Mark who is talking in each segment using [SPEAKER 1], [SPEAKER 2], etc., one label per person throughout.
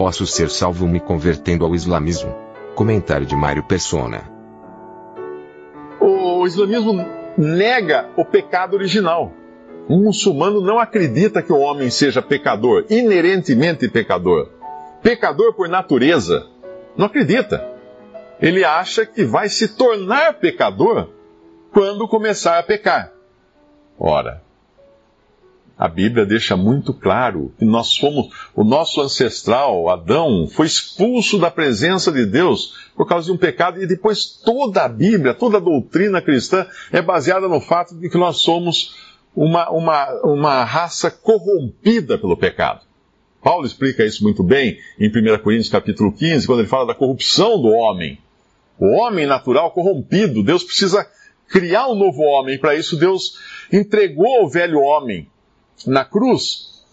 [SPEAKER 1] Posso ser salvo me convertendo ao islamismo. Comentário de Mário Persona.
[SPEAKER 2] O islamismo nega o pecado original. Um muçulmano não acredita que o homem seja pecador, inerentemente pecador. Pecador por natureza. Não acredita. Ele acha que vai se tornar pecador quando começar a pecar. Ora, a Bíblia deixa muito claro que nós fomos, o nosso ancestral, Adão, foi expulso da presença de Deus por causa de um pecado, e depois toda a Bíblia, toda a doutrina cristã é baseada no fato de que nós somos uma, uma, uma raça corrompida pelo pecado. Paulo explica isso muito bem em 1 Coríntios capítulo 15, quando ele fala da corrupção do homem. O homem natural corrompido, Deus precisa criar um novo homem. Para isso, Deus entregou o velho homem na cruz,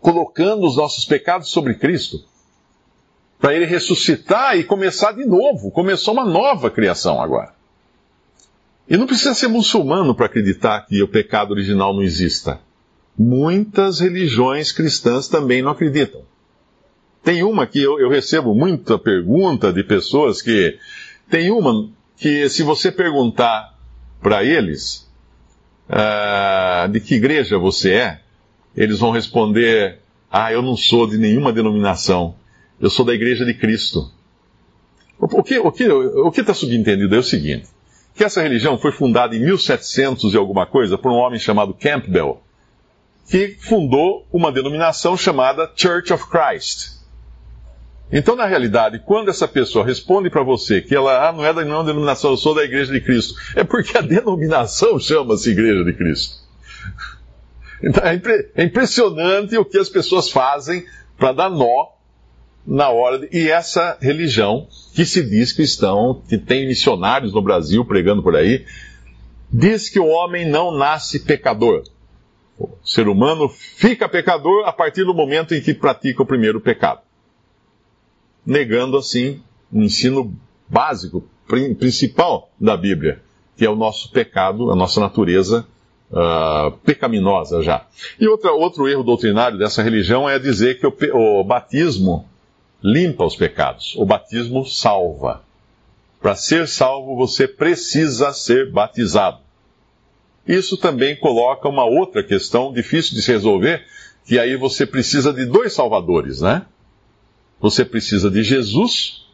[SPEAKER 2] colocando os nossos pecados sobre Cristo, para ele ressuscitar e começar de novo. Começou uma nova criação agora. E não precisa ser muçulmano para acreditar que o pecado original não exista. Muitas religiões cristãs também não acreditam. Tem uma que eu, eu recebo muita pergunta de pessoas que. Tem uma que, se você perguntar para eles uh, de que igreja você é, eles vão responder: Ah, eu não sou de nenhuma denominação, eu sou da igreja de Cristo. O que o que o que está subentendido é o seguinte: que essa religião foi fundada em 1700 e alguma coisa por um homem chamado Campbell, que fundou uma denominação chamada Church of Christ. Então, na realidade, quando essa pessoa responde para você que ela ah, não é da nenhuma denominação, eu sou da Igreja de Cristo, é porque a denominação chama-se Igreja de Cristo. Então, é, impre é impressionante o que as pessoas fazem para dar nó na hora. De... E essa religião, que se diz cristão, que tem missionários no Brasil pregando por aí, diz que o homem não nasce pecador. O ser humano fica pecador a partir do momento em que pratica o primeiro pecado. Negando assim o ensino básico, principal da Bíblia, que é o nosso pecado, a nossa natureza uh, pecaminosa já. E outra, outro erro doutrinário dessa religião é dizer que o, o batismo limpa os pecados. O batismo salva. Para ser salvo, você precisa ser batizado. Isso também coloca uma outra questão difícil de se resolver, que aí você precisa de dois salvadores, né? Você precisa de Jesus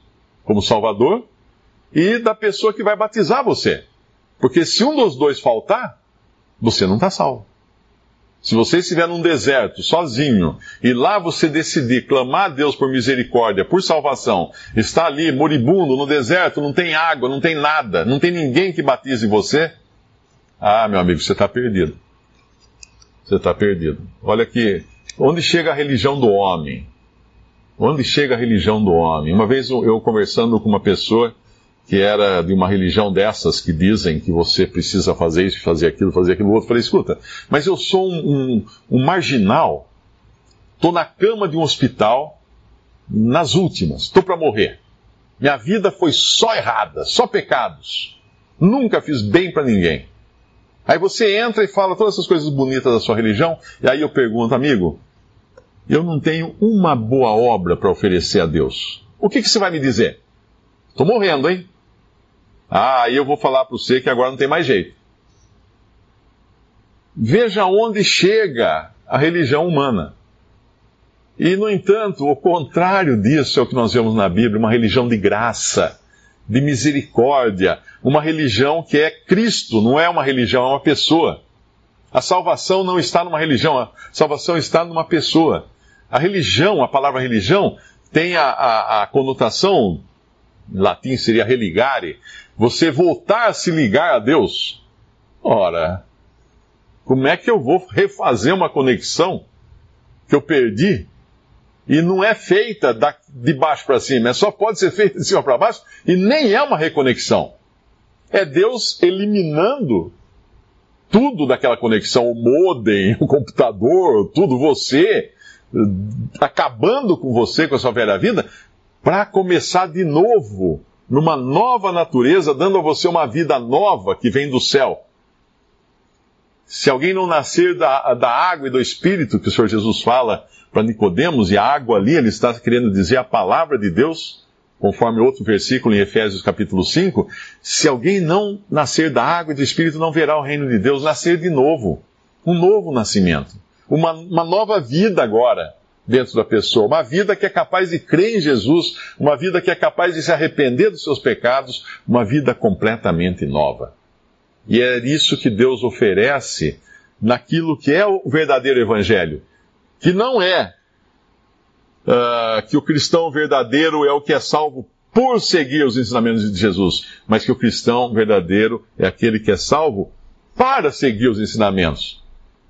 [SPEAKER 2] como salvador e da pessoa que vai batizar você. Porque se um dos dois faltar, você não está salvo. Se você estiver num deserto, sozinho, e lá você decidir clamar a Deus por misericórdia, por salvação, está ali moribundo no deserto, não tem água, não tem nada, não tem ninguém que batize você, ah, meu amigo, você está perdido. Você está perdido. Olha aqui, onde chega a religião do homem? Onde chega a religião do homem? Uma vez eu conversando com uma pessoa que era de uma religião dessas que dizem que você precisa fazer isso, fazer aquilo, fazer aquilo outro. Falei, escuta, mas eu sou um, um, um marginal, estou na cama de um hospital, nas últimas, estou para morrer. Minha vida foi só errada, só pecados. Nunca fiz bem para ninguém. Aí você entra e fala todas essas coisas bonitas da sua religião, e aí eu pergunto, amigo, eu não tenho uma boa obra para oferecer a Deus. O que, que você vai me dizer? Estou morrendo, hein? Ah, aí eu vou falar para você que agora não tem mais jeito. Veja onde chega a religião humana. E, no entanto, o contrário disso é o que nós vemos na Bíblia, uma religião de graça, de misericórdia, uma religião que é Cristo, não é uma religião, é uma pessoa. A salvação não está numa religião, a salvação está numa pessoa. A religião, a palavra religião, tem a, a, a conotação, em latim seria religare, você voltar a se ligar a Deus. Ora, Como é que eu vou refazer uma conexão que eu perdi? E não é feita de baixo para cima, é só pode ser feita de cima para baixo e nem é uma reconexão. É Deus eliminando tudo daquela conexão, o modem, o computador, tudo, você, acabando com você, com a sua velha vida, para começar de novo, numa nova natureza, dando a você uma vida nova que vem do céu. Se alguém não nascer da, da água e do Espírito, que o Senhor Jesus fala para Nicodemos, e a água ali, ele está querendo dizer a palavra de Deus, conforme outro versículo em Efésios capítulo 5, se alguém não nascer da água e do Espírito, não verá o reino de Deus, nascer de novo. Um novo nascimento. Uma, uma nova vida agora dentro da pessoa. Uma vida que é capaz de crer em Jesus, uma vida que é capaz de se arrepender dos seus pecados, uma vida completamente nova. E é isso que Deus oferece naquilo que é o verdadeiro Evangelho, que não é uh, que o cristão verdadeiro é o que é salvo por seguir os ensinamentos de Jesus, mas que o cristão verdadeiro é aquele que é salvo para seguir os ensinamentos.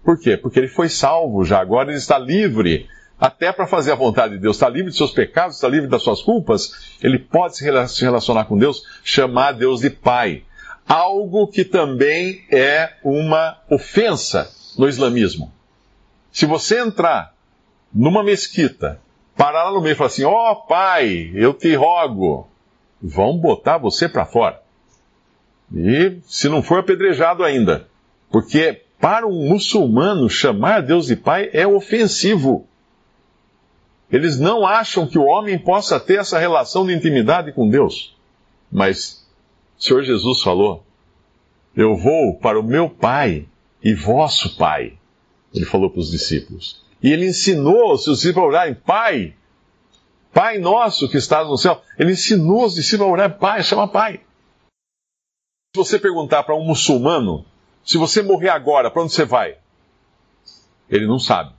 [SPEAKER 2] Por quê? Porque ele foi salvo já, agora ele está livre, até para fazer a vontade de Deus, está livre de seus pecados, está livre das suas culpas, ele pode se relacionar com Deus, chamar Deus de Pai algo que também é uma ofensa no islamismo. Se você entrar numa mesquita, parar lá no meio e falar assim: Ó oh, pai, eu te rogo, vão botar você para fora. E se não for apedrejado ainda. Porque para um muçulmano chamar Deus de pai é ofensivo. Eles não acham que o homem possa ter essa relação de intimidade com Deus. Mas o Senhor Jesus falou: Eu vou para o meu Pai e vosso Pai. Ele falou para os discípulos. E ele ensinou os seus discípulos a orarem: Pai, Pai nosso que estás no céu. Ele ensinou os discípulos a orar: Pai, chama Pai. Se você perguntar para um muçulmano, se você morrer agora, para onde você vai? Ele não sabe.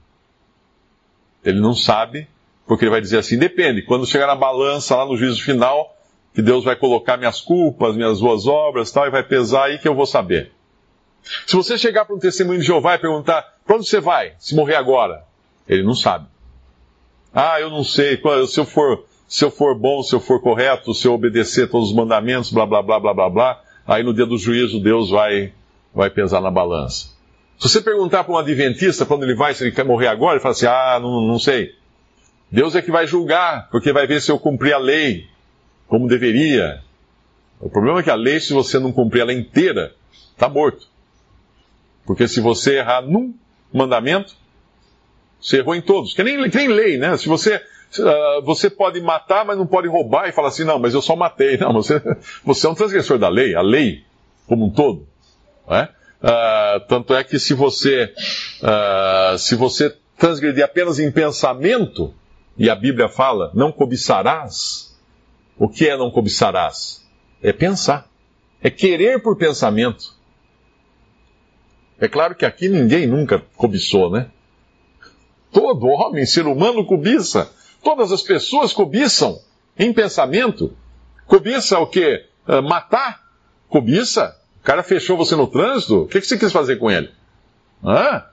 [SPEAKER 2] Ele não sabe, porque ele vai dizer assim: depende, quando chegar na balança lá no juízo final, que Deus vai colocar minhas culpas, minhas boas obras tal, e vai pesar aí que eu vou saber. Se você chegar para um testemunho de Jeová e perguntar, para onde você vai, se morrer agora? Ele não sabe. Ah, eu não sei, se eu for, se eu for bom, se eu for correto, se eu obedecer todos os mandamentos, blá, blá, blá, blá, blá, blá, aí no dia do juízo Deus vai, vai pesar na balança. Se você perguntar para um adventista quando ele vai, se ele quer morrer agora, ele fala assim, ah, não, não sei. Deus é que vai julgar, porque vai ver se eu cumpri a lei como deveria. O problema é que a lei, se você não cumprir ela inteira, está morto. Porque se você errar num mandamento, você errou em todos. Que nem, que nem lei, né? Se você, uh, você pode matar, mas não pode roubar e falar assim, não, mas eu só matei. Não, você, você é um transgressor da lei, a lei como um todo. Não Uh, tanto é que se você, uh, se você transgredir apenas em pensamento, e a Bíblia fala, não cobiçarás, o que é não cobiçarás? É pensar. É querer por pensamento. É claro que aqui ninguém nunca cobiçou, né? Todo homem, ser humano, cobiça. Todas as pessoas cobiçam em pensamento. Cobiça o quê? Uh, matar? Cobiça? O cara fechou você no trânsito? O que, que você quis fazer com ele? Hã?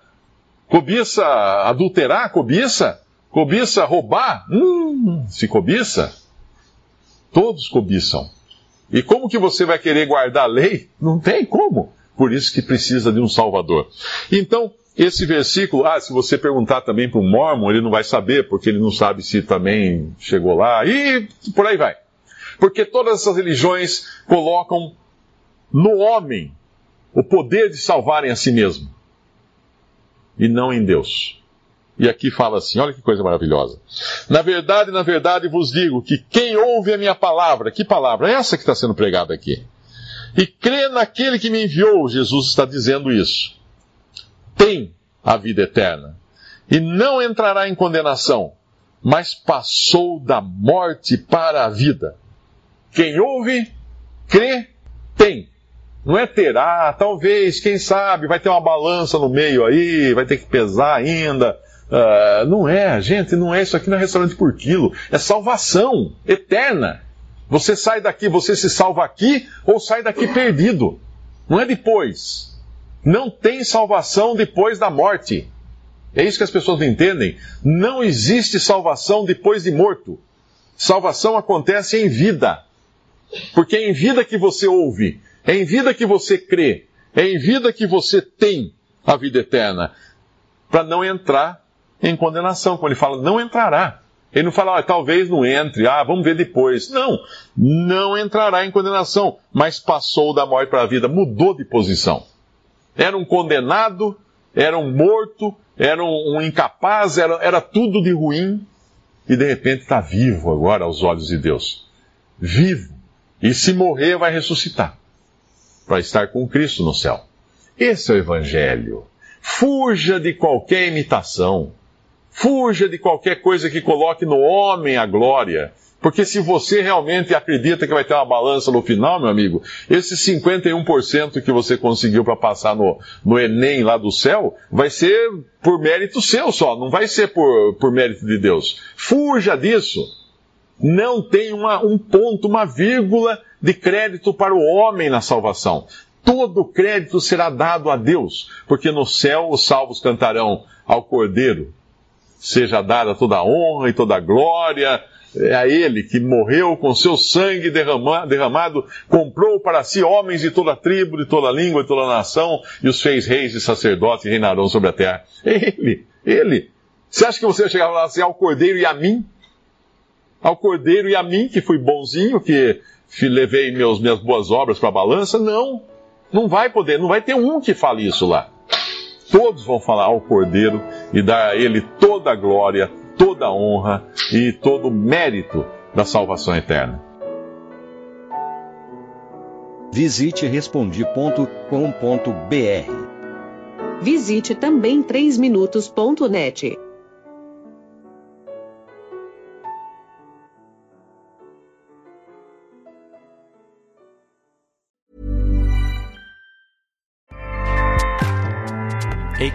[SPEAKER 2] Cobiça adulterar? Cobiça? Cobiça roubar? Hum, se cobiça. Todos cobiçam. E como que você vai querer guardar a lei? Não tem como. Por isso que precisa de um Salvador. Então, esse versículo, ah, se você perguntar também para um mormon, ele não vai saber, porque ele não sabe se também chegou lá, e por aí vai. Porque todas essas religiões colocam no homem o poder de salvarem a si mesmo, e não em Deus. E aqui fala assim: olha que coisa maravilhosa. Na verdade, na verdade vos digo que quem ouve a minha palavra, que palavra? Essa que está sendo pregada aqui. E crê naquele que me enviou, Jesus está dizendo isso. Tem a vida eterna. E não entrará em condenação, mas passou da morte para a vida. Quem ouve, crê, tem. Não é ter, ah, talvez, quem sabe, vai ter uma balança no meio aí, vai ter que pesar ainda. Uh, não é, gente, não é isso aqui não é restaurante por quilo. É salvação eterna. Você sai daqui, você se salva aqui ou sai daqui perdido. Não é depois. Não tem salvação depois da morte. É isso que as pessoas não entendem. Não existe salvação depois de morto. Salvação acontece em vida. Porque é em vida que você ouve, é em vida que você crê, é em vida que você tem a vida eterna. Para não entrar em condenação. Quando ele fala, não entrará. Ele não fala, ah, talvez não entre, ah, vamos ver depois. Não, não entrará em condenação, mas passou da morte para a vida, mudou de posição. Era um condenado, era um morto, era um, um incapaz, era, era tudo de ruim, e de repente está vivo agora aos olhos de Deus. Vivo. E se morrer, vai ressuscitar para estar com Cristo no céu. Esse é o Evangelho. Fuja de qualquer imitação. Fuja de qualquer coisa que coloque no homem a glória. Porque se você realmente acredita que vai ter uma balança no final, meu amigo, esse 51% que você conseguiu para passar no, no Enem lá do céu, vai ser por mérito seu só, não vai ser por, por mérito de Deus. Fuja disso. Não tem uma, um ponto, uma vírgula de crédito para o homem na salvação. Todo crédito será dado a Deus, porque no céu os salvos cantarão ao Cordeiro seja dada toda a honra e toda a glória é a Ele que morreu com seu sangue derramado, comprou para si homens de toda tribo, de toda língua, de toda nação, e os fez reis e sacerdotes e reinarão sobre a terra. É Ele, Ele. Você acha que você vai chegar lá assim, ao Cordeiro e a mim? Ao Cordeiro e a mim, que fui bonzinho, que levei meus, minhas boas obras para a balança? Não. Não vai poder, não vai ter um que fale isso lá todos vão falar ao Cordeiro e dar a ele toda a glória, toda a honra e todo o mérito da salvação eterna.
[SPEAKER 3] Visite respondi.com.br.
[SPEAKER 4] Visite também 3minutos.net.